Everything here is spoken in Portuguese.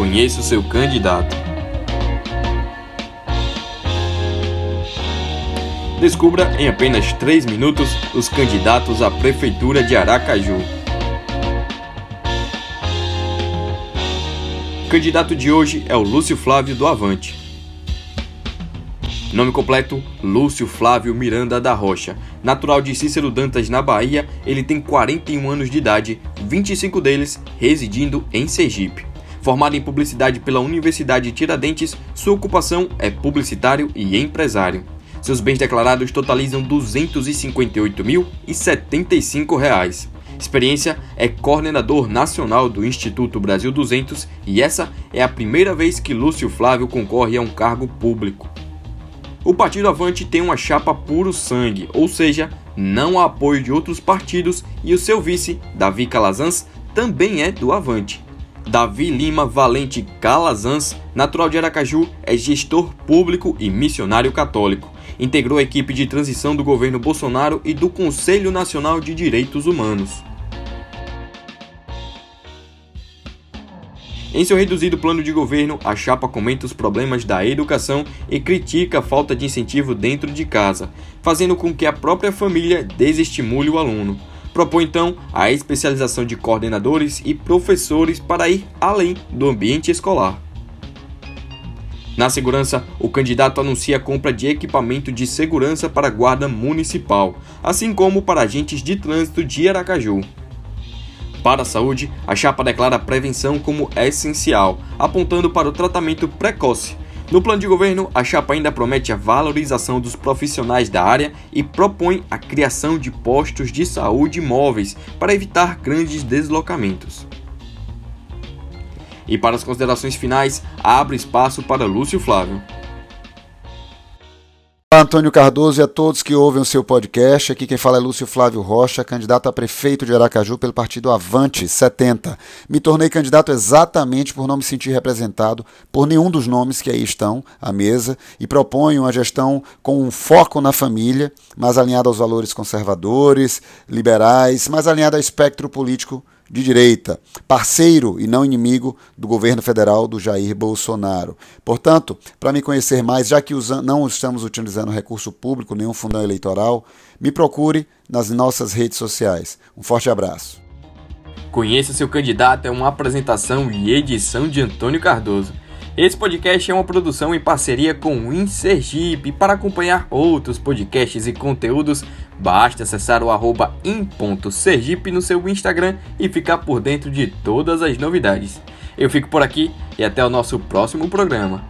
Conheça o seu candidato. Descubra em apenas 3 minutos os candidatos à Prefeitura de Aracaju. O candidato de hoje é o Lúcio Flávio do Avante. Nome completo: Lúcio Flávio Miranda da Rocha. Natural de Cícero Dantas, na Bahia, ele tem 41 anos de idade, 25 deles residindo em Sergipe. Formado em publicidade pela Universidade Tiradentes, sua ocupação é publicitário e empresário. Seus bens declarados totalizam R$ 258.075. Experiência é coordenador nacional do Instituto Brasil 200 e essa é a primeira vez que Lúcio Flávio concorre a um cargo público. O Partido Avante tem uma chapa puro sangue, ou seja, não há apoio de outros partidos e o seu vice, Davi Calazans, também é do Avante. Davi Lima Valente Calazans, natural de Aracaju, é gestor público e missionário católico. Integrou a equipe de transição do governo Bolsonaro e do Conselho Nacional de Direitos Humanos. Em seu reduzido plano de governo, a chapa comenta os problemas da educação e critica a falta de incentivo dentro de casa, fazendo com que a própria família desestimule o aluno. Propõe então a especialização de coordenadores e professores para ir além do ambiente escolar. Na segurança, o candidato anuncia a compra de equipamento de segurança para a Guarda Municipal, assim como para agentes de trânsito de Aracaju. Para a saúde, a chapa declara a prevenção como essencial, apontando para o tratamento precoce, no plano de governo, a chapa ainda promete a valorização dos profissionais da área e propõe a criação de postos de saúde móveis para evitar grandes deslocamentos. E para as considerações finais, abre espaço para Lúcio Flávio. Antônio Cardoso e a todos que ouvem o seu podcast. Aqui quem fala é Lúcio Flávio Rocha, candidato a prefeito de Aracaju pelo partido Avante 70. Me tornei candidato exatamente por não me sentir representado por nenhum dos nomes que aí estão à mesa e proponho uma gestão com um foco na família, mais alinhada aos valores conservadores, liberais, mais alinhada ao espectro político de direita, parceiro e não inimigo do governo federal do Jair Bolsonaro. Portanto, para me conhecer mais, já que não estamos utilizando recurso público, nenhum fundão eleitoral, me procure nas nossas redes sociais. Um forte abraço. Conheça seu candidato é uma apresentação e edição de Antônio Cardoso. Esse podcast é uma produção em parceria com o InSergipe. Para acompanhar outros podcasts e conteúdos, basta acessar o arroba in.sergipe no seu Instagram e ficar por dentro de todas as novidades. Eu fico por aqui e até o nosso próximo programa.